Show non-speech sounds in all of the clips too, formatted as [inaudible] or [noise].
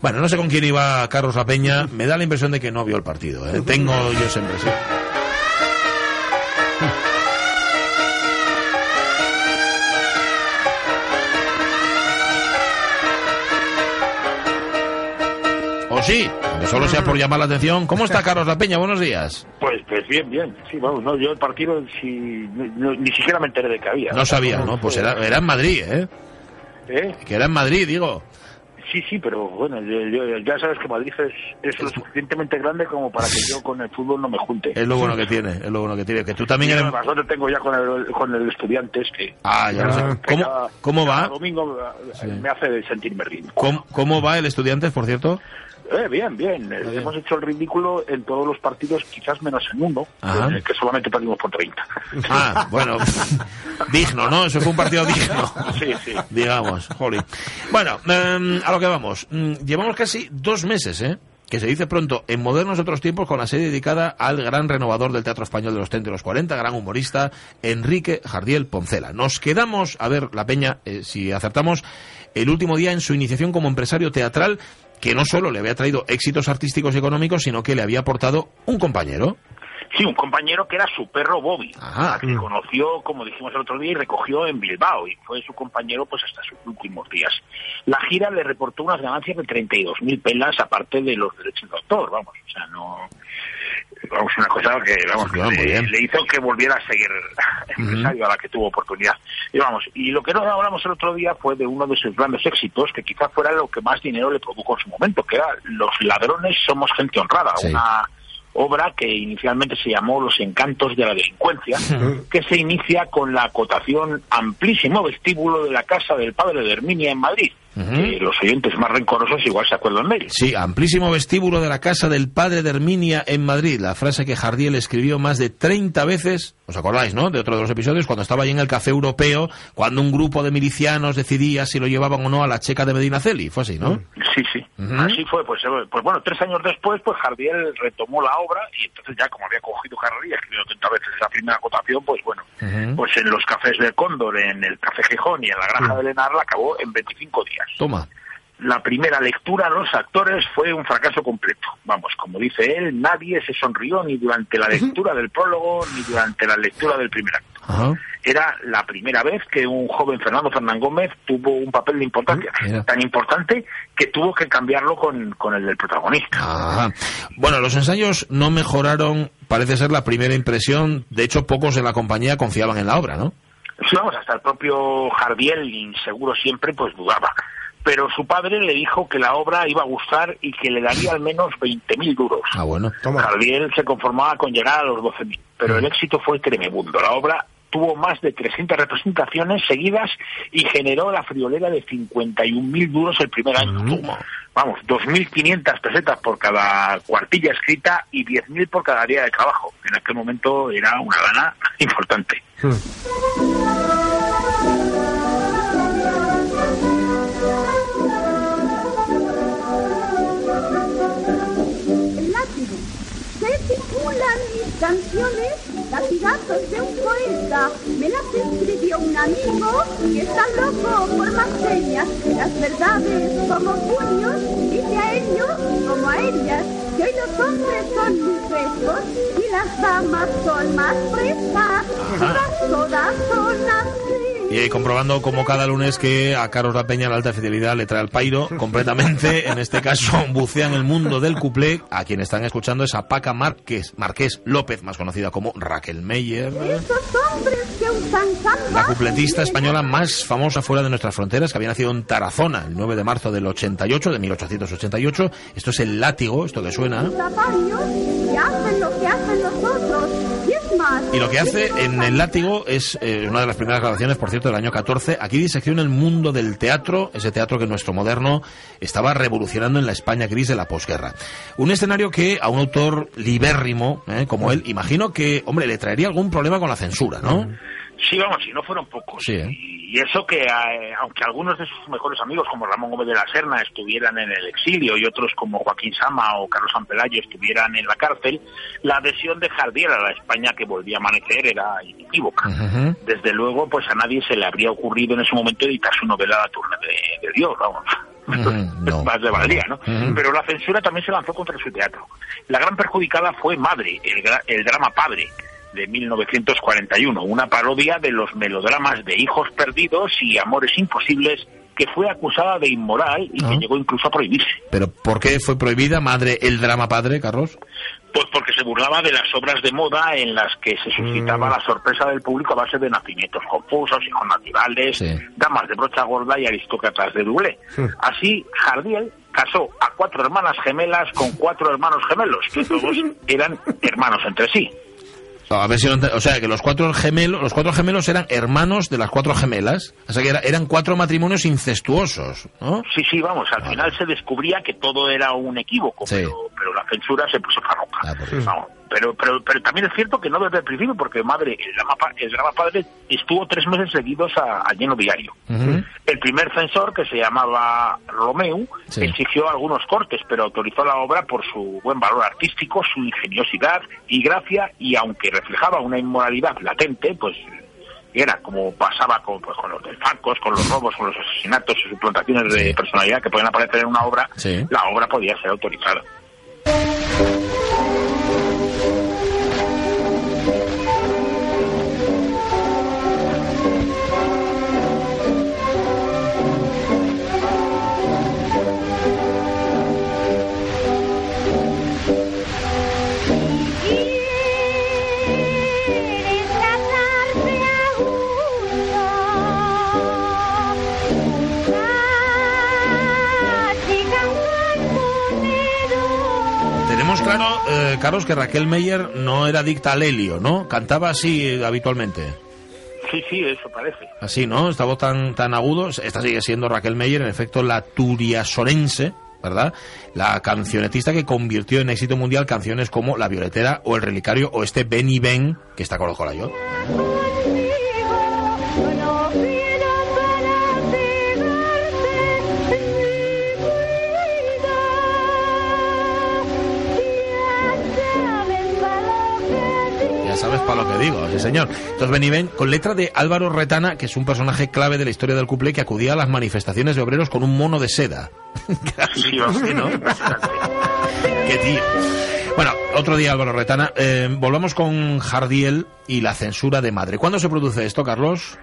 Bueno, no sé con quién iba Carlos La Peña. [laughs] Me da la impresión de que no vio el partido. ¿eh? Tengo yo esa impresión. O sí, aunque solo sea por llamar la atención. ¿Cómo está Carlos La Peña? Buenos días. Pues, pues bien, bien. Sí, vamos, no, yo el partido sí, no- ni siquiera me enteré de que había. No sabía, ¿no? Pues era, era en Madrid, ¿eh? ¿Eh? Que era en Madrid, digo. Sí, sí, pero bueno, yo- yo- ya sabes que Madrid es, es lo suficientemente grande como para que yo con el fútbol no me junte. Es lo bueno que tiene, es lo bueno que tiene. Que tú también Y eres... lo tengo ya con el, con el Estudiantes que, Ah, ya lo sé. que ¿Cómo, cada- cómo cada va? domingo eh, me hace sentirme ridículo. ¿Cómo, cómo va el Estudiantes, por cierto? Eh, bien, bien. Eh, Hemos hecho el ridículo en todos los partidos, quizás menos en uno, eh, que solamente perdimos por 30. Ah, bueno, [laughs] digno, ¿no? Eso fue un partido digno. Sí, sí. Digamos, jolín. Bueno, em, a lo que vamos. Mm, Llevamos casi dos meses, ¿eh? Que se dice pronto, en modernos otros tiempos, con la serie dedicada al gran renovador del teatro español de los 30 y los 40, gran humorista, Enrique Jardiel Poncela. Nos quedamos, a ver, la peña, eh, si acertamos, el último día en su iniciación como empresario teatral, que no solo le había traído éxitos artísticos y económicos, sino que le había aportado un compañero. Sí, un compañero que era su perro Bobby, Ajá. que conoció, como dijimos el otro día, y recogió en Bilbao, y fue su compañero pues hasta sus últimos días. La gira le reportó unas ganancias de 32.000 pelas, aparte de los derechos de autor, vamos, o sea, no... Vamos, una cosa que, vamos, Sí, le, hizo que volviera a seguir empresario a la que tuvo oportunidad. Y vamos, y lo que no hablamos el otro día fue de uno de sus grandes éxitos, que quizás fuera lo que más dinero le produjo en su momento, que era Los ladrones somos gente honrada, Sí. una obra que inicialmente se llamó Los encantos de la delincuencia, que se inicia con la acotación amplísimo vestíbulo de la casa del padre de Herminia en Madrid. Que los oyentes más rencorosos igual se acuerdan de él. Sí, amplísimo vestíbulo de la casa del padre de Herminia en Madrid. La frase que Jardiel escribió más de 30 veces, ¿os acordáis, no? De otro de los episodios, cuando estaba ahí en el café europeo, cuando un grupo de milicianos decidía si lo llevaban o no a la checa de Medinaceli. Fue así, ¿no? Sí, sí. Así fue. Pues, eh, pues bueno, tres años después, pues Jardiel retomó la obra y entonces ya como había cogido y escribió 30 veces esa primera acotación, pues bueno, pues en los cafés del Cóndor, en el Café Gijón y en la Granja de Lenar la acabó en 25 días. Toma. La primera lectura a los actores fue un fracaso completo. Vamos, como dice él, nadie se sonrió ni durante la lectura del prólogo ni durante la lectura del primer acto. Ajá. Era la primera vez que un joven Fernando Fernán Gómez tuvo un papel de importancia, Mira. tan importante que tuvo que cambiarlo con, con el del protagonista. Ajá. Bueno, los ensayos no mejoraron, parece ser la primera impresión. De hecho, pocos en la compañía confiaban en la obra, ¿no? Sí, vamos, hasta el propio Jardiel, inseguro siempre, pues dudaba. Pero su padre le dijo que la obra iba a gustar y que le daría al menos 20.000 duros. Ah, bueno. Jardiel se conformaba con llegar a los 12.000, pero el éxito fue tremendo. La obra tuvo más de 300 representaciones seguidas y generó la friolera de 51.000 duros el primer año. Vamos, 2.500 pesetas por cada cuartilla escrita y 10.000 por cada día de trabajo. En aquel momento era una gana importante. El canciones Latigazos de un poeta. Me las escribió un amigo que está loco por más señas. Las verdades como puños, dice a ellos como a ellas. Que hoy los hombres son muy frescos y las damas son más frescas. Todas, todas son así. Y eh, comprobando como cada lunes que a Carlos La Peña la alta fidelidad le trae al pairo [laughs] completamente. En este caso, bucea en el mundo del cuplé. A quien están escuchando es a Paca Márquez, Marqués López, más conocida como Raquel Meyer. La cupletista española más famosa fuera de nuestras fronteras, que había nacido en Tarazona el 9 de marzo del 88, de 1888. Esto es el látigo, esto que suena. Zapallos que hacen lo que hacen los otros. Y lo que hace en El Látigo es eh, una de las primeras grabaciones, por cierto, del año 14. Aquí disecciona el mundo del teatro, ese teatro que nuestro moderno estaba revolucionando en la España gris de la posguerra. Un escenario que a un autor libérrimo, eh, como él, imagino que, hombre, le traería algún problema con la censura, ¿no? Sí, vamos, si no fueron pocos. Sí, ¿eh? Y eso que, eh, aunque algunos de sus mejores amigos, como Ramón Gómez de la Serna, estuvieran en el exilio y otros como Joaquín Sama o Carlos Pelayo estuvieran en la cárcel, la adhesión de Jardiel a la España que volvía a amanecer era inequívoca. Desde luego, pues a nadie se le habría ocurrido en ese momento editar su novela La turna de, de Dios, vamos. [laughs] No. Más de valería, ¿no? Pero la censura también se lanzó contra su teatro. La gran perjudicada fue Madre, el, el drama Padre, de 1941, una parodia de los melodramas de hijos perdidos y amores imposibles que fue acusada de inmoral y Ah. que llegó incluso a prohibirse. Pero ¿por qué fue prohibida, madre, el drama padre, Carlos? Pues porque se burlaba de las obras de moda en las que se suscitaba la sorpresa del público a base de nacimientos confusos, hijos naturales, Sí. damas de brocha gorda y aristócratas de doble. Así, Jardiel casó a cuatro hermanas gemelas con cuatro hermanos gemelos, que todos [laughs] eran hermanos entre sí. A ver si o sea, que los cuatro gemelos, los cuatro gemelos eran hermanos de las cuatro gemelas. O sea, que era- eran cuatro matrimonios incestuosos, ¿no? Sí, sí, vamos, al final se descubría que todo era un equívoco, Sí. pero, pero la censura se puso farroca. Ah, por eso. Vamos, pero, pero, pero también es cierto que no desde el principio, porque madre, el drama, el drama padre estuvo tres meses seguidos a, a lleno diario. El primer censor, que se llamaba Romeu, Sí. exigió algunos cortes, pero autorizó la obra por su buen valor artístico, su ingeniosidad y gracia, y aunque reflejaba una inmoralidad latente, pues era como pasaba con, pues, con los desfalcos, con los robos, con los asesinatos y suplantaciones de personalidad que pueden aparecer en una obra, Sí. la obra podía ser autorizada. Claro, eh, Carlos, que Raquel Meyer no era dicta al helio, ¿no? Cantaba así eh, habitualmente. Sí, sí, eso parece. Así, ¿no? Esta voz tan, tan agudo. Esta sigue siendo Raquel Meyer, en efecto, la turiasorense, ¿verdad? La cancionetista que convirtió en éxito mundial canciones como La Violetera o El Relicario o este Ben y Ben, que está con los yo. Sí señor. Entonces Ben y Ben, con letra de Álvaro Retana, que es un personaje clave de la historia del cuplé que acudía a las manifestaciones de obreros con un mono de seda. [laughs] Qué tío. Bueno, otro día Álvaro Retana. Eh, volvamos con Jardiel y la censura de madre. ¿Cuándo se produce esto, Carlos?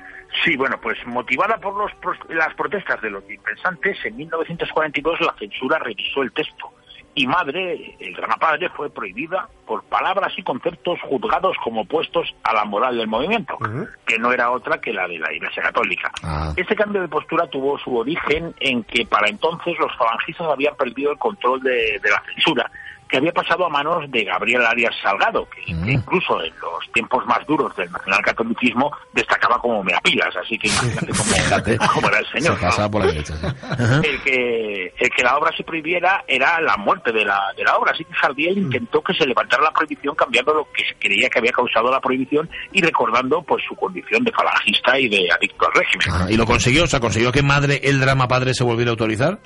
Sí, bueno, pues motivada por los, las protestas de los impensantes, en 1942 la censura revisó el texto y Madre, el drama padre, fue prohibida por palabras y conceptos juzgados como opuestos a la moral del movimiento, que no era otra que la de la Iglesia Católica. Ah. Este cambio de postura tuvo su origen en que para entonces los falangistas habían perdido el control de, de la censura, que había pasado a manos de Gabriel Arias Salgado, que, Mm. incluso en los tiempos más duros del nacionalcatolicismo destacaba como meapilas, así que imagínate cómo, cómo era el señor. Se ¿no? por la derecha. sí. El que, el que la obra se prohibiera era la muerte de la, de la obra, así que Jardiel intentó que se levantara la prohibición cambiando lo que se creía que había causado la prohibición y recordando pues su condición de falangista y de adicto al régimen. ¿Y lo consiguió? O sea, ¿consiguió que madre, el drama padre, se volviera a autorizar?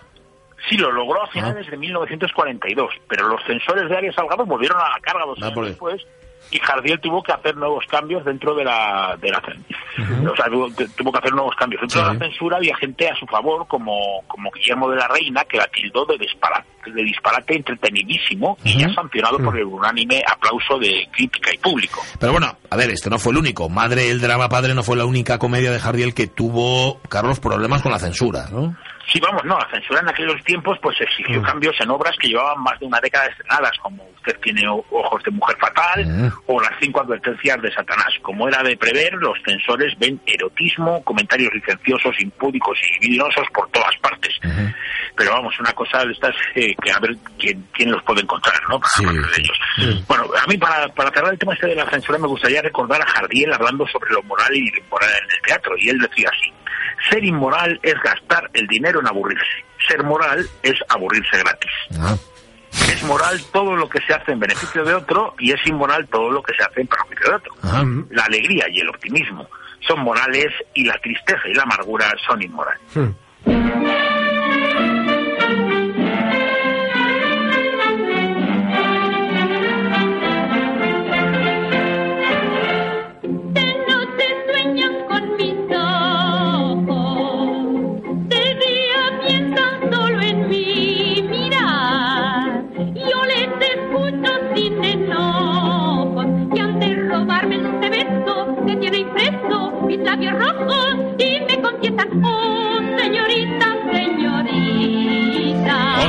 Sí, lo logró a finales de 1942, pero los censores de Arias Salgado volvieron a la carga dos Ah, años después y Jardiel tuvo que hacer nuevos cambios dentro de la, de la cen- o sea, tuvo, tuvo que hacer nuevos cambios. Dentro Sí. de la censura había gente a su favor, como, como Guillermo de la Reina, que la tildó de disparate, de disparate entretenidísimo y ya sancionado por el unánime aplauso de crítica y público. Pero bueno, a ver, este no fue el único. Madre, el drama padre no fue la única comedia de Jardiel que tuvo, Carlos, problemas con la censura, ¿no? Sí, vamos, no, la censura en aquellos tiempos pues exigió cambios en obras que llevaban más de una década estrenadas, como Usted tiene ojos de mujer fatal o Las cinco advertencias de Satanás. Como era de prever, los censores ven erotismo, comentarios licenciosos, impúdicos y libidinosos por todas partes. Pero vamos, una cosa de estas eh, que a ver quién, quién los puede encontrar, ¿no? Para Sí, hablar de ellos. Bueno, a mí para, para cerrar el tema este de la censura me gustaría recordar a Jardiel hablando sobre lo moral y lo inmoral en el teatro. Y él decía así, ser inmoral es gastar el dinero en aburrirse. Ser moral es aburrirse gratis. Ah. Es moral todo lo que se hace en beneficio de otro y es inmoral todo lo que se hace en perjuicio de otro. Ajá. La alegría y el optimismo son morales y la tristeza y la amargura son inmorales. De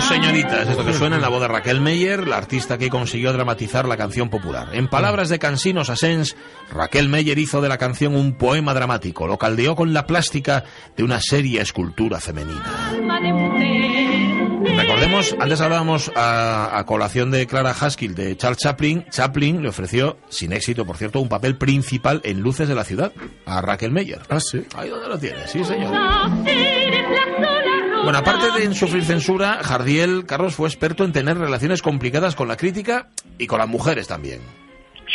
señorita. Oh, señorita, es esto que suena en la voz de Raquel Meyer, la artista que consiguió dramatizar la canción popular. En palabras de Cansinos Asens, Raquel Meyer hizo de la canción un poema dramático, lo caldeó con la plástica de una seria escultura femenina. Recordemos, antes hablábamos a, a colación de Clara Haskell de Charles Chaplin. Chaplin le ofreció, sin éxito por cierto, un papel principal en Luces de la Ciudad a Raquel Meyer. Ah, sí. Ahí donde lo tienes, sí señor. Bueno, aparte de en sufrir censura, Jardiel Carlos fue experto en tener relaciones complicadas con la crítica y con las mujeres también.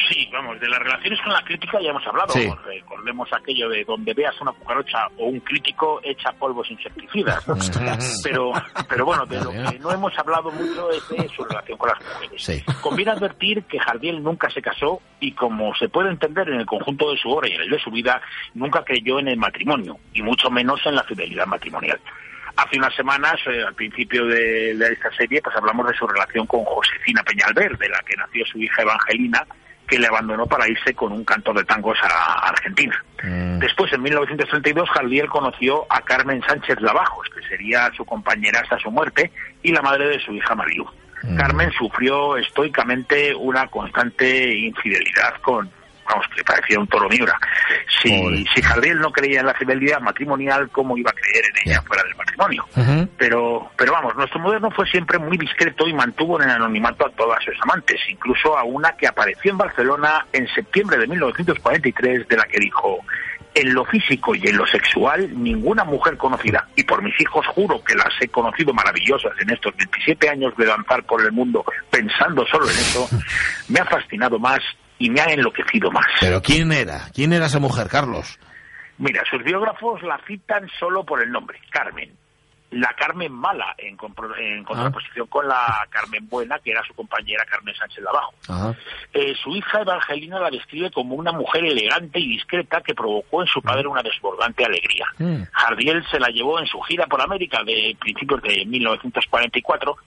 Sí, vamos, de las relaciones con la crítica ya hemos hablado. Sí. Recordemos aquello de donde veas una cucaracha o un crítico echa polvos insecticidas. [laughs] pero, pero bueno, de lo que no hemos hablado mucho es de su relación con las mujeres. Sí. Conviene advertir que Jardiel nunca se casó y como se puede entender en el conjunto de su obra y en el de su vida, nunca creyó en el matrimonio y mucho menos en la fidelidad matrimonial. Hace unas semanas, eh, al principio de, de esta serie, pues hablamos de su relación con Josefina Peñalver, de la que nació su hija Evangelina, que le abandonó para irse con un cantor de tangos a Argentina. Después, en 1932, Jardiel conoció a Carmen Sánchez Lavajos, que sería su compañera hasta su muerte, y la madre de su hija Marilu. Carmen sufrió estoicamente una constante infidelidad con, vamos, que parecía un toro miura. Si, si Jardiel no creía en la fidelidad matrimonial, ¿cómo iba a creer en ella fuera del matrimonio? Pero, pero vamos, nuestro moderno fue siempre muy discreto y mantuvo en el anonimato a todas sus amantes, incluso a una que apareció en Barcelona en septiembre de 1943, de la que dijo, en lo físico y en lo sexual, ninguna mujer conocida, y por mis hijos juro que las he conocido maravillosas en estos 27 años de danzar por el mundo pensando solo en eso, me ha fascinado más y me ha enloquecido más. Pero ¿quién era? ¿Quién era esa mujer, Carlos? Mira, sus biógrafos la citan solo por el nombre, Carmen. La Carmen mala, en, en contraposición con la Carmen buena, que era su compañera Carmen Sánchez Lavajo. Ajá. Eh, su hija Evangelina la describe como una mujer elegante y discreta que provocó en su padre una desbordante alegría. Mm. Jardiel se la llevó en su gira por América de principios de 1944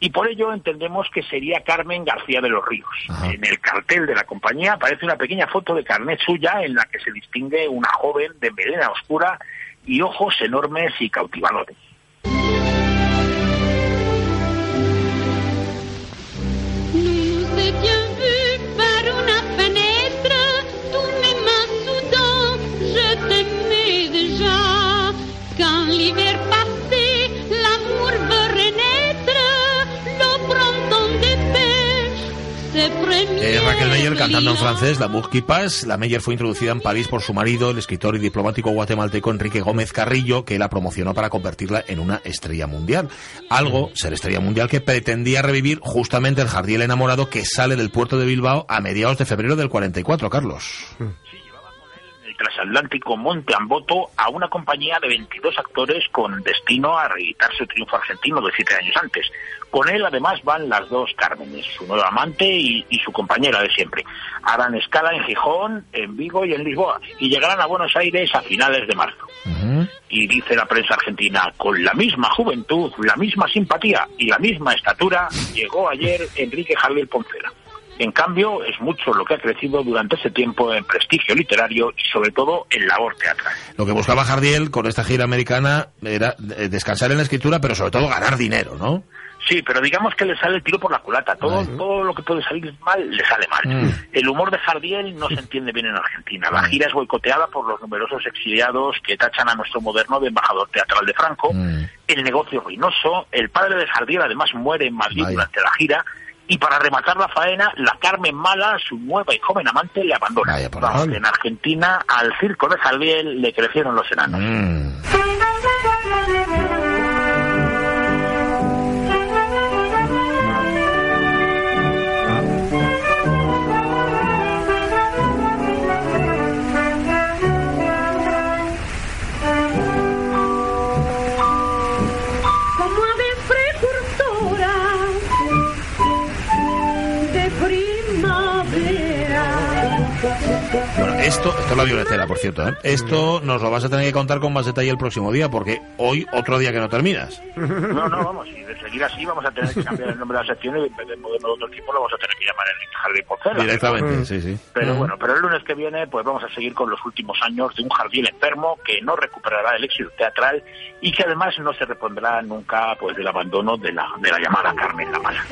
y por ello entendemos que sería Carmen García de los Ríos. Ajá. En el cartel de la compañía aparece una pequeña foto de carnet suya en la que se distingue una joven de melena oscura y ojos enormes y cautivadores. Francés, La passe. La Meyer fue introducida en París por su marido, el escritor y diplomático guatemalteco Enrique Gómez Carrillo, que la promocionó para convertirla en una estrella mundial. Algo, ser estrella mundial, que pretendía revivir justamente el Jardiel enamorado que sale del puerto de Bilbao a mediados de febrero del 44, Carlos. el transatlántico Monte Amboto a una compañía de 22 actores con destino a reeditar su triunfo argentino de siete años antes. Con él además van las dos Cármenes, su nueva amante y, y su compañera de siempre. Harán escala en Gijón, en Vigo y en Lisboa y llegarán a Buenos Aires a finales de marzo. Y dice la prensa argentina, con la misma juventud, la misma simpatía y la misma estatura, llegó ayer Enrique Javier Poncela. En cambio, es mucho lo que ha crecido durante ese tiempo en prestigio literario y sobre todo en labor teatral. Lo que buscaba Jardiel con esta gira americana era eh, descansar en la escritura, pero sobre todo ganar dinero, ¿no? Sí, pero digamos que le sale el tiro por la culata. Todo, todo lo que puede salir mal, le sale mal. Mm. El humor de Jardiel no se entiende bien en Argentina. La gira es boicoteada por los numerosos exiliados que tachan a nuestro moderno de embajador teatral de Franco. Mm. El negocio ruinoso. El padre de Jardiel además muere en Madrid durante la gira. Y para rematar la faena, la Carmen Mala, su nueva y joven amante, le abandona. Vamos, en Argentina, al circo de Jardiel le crecieron los enanos. Mm. be. Bueno, esto, esto es la violetera, por cierto. ¿eh? Esto nos lo vas a tener que contar con más detalle el próximo día, porque hoy otro día que no terminas. No, no, vamos, y de seguir así vamos a tener que cambiar el nombre de la sección y en vez de moderno de otro tipo lo vamos a tener que llamar Enrique Jardín Porcela. Directamente, sí, sí. Pero Mm. bueno, pero el lunes que viene pues vamos a seguir con los últimos años de un jardín enfermo que no recuperará el éxito teatral y que además no se repondrá nunca pues del abandono de la, de la llamada Carmen la Mala.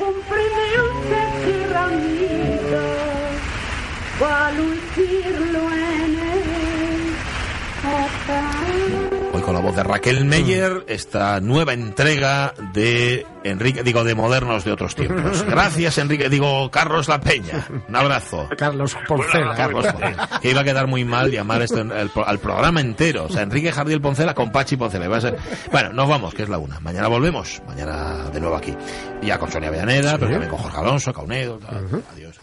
Hoy con la voz de Raquel Meyer, esta nueva entrega de Enrique, digo, de modernos de otros tiempos. [laughs] Gracias, Enrique, digo, Carlos La Peña. Un abrazo. Carlos Porcela. Carlos Poncela. Que iba a quedar muy mal llamar esto en el al programa entero. O sea, Enrique Jardiel Poncela con Pachi Poncela. Va a ser- Bueno, nos vamos, que es la una. Mañana volvemos. Mañana de nuevo aquí. Ya con Sonia Villaneda, pero también con Jorge Alonso, Caunedo. tal. Adiós.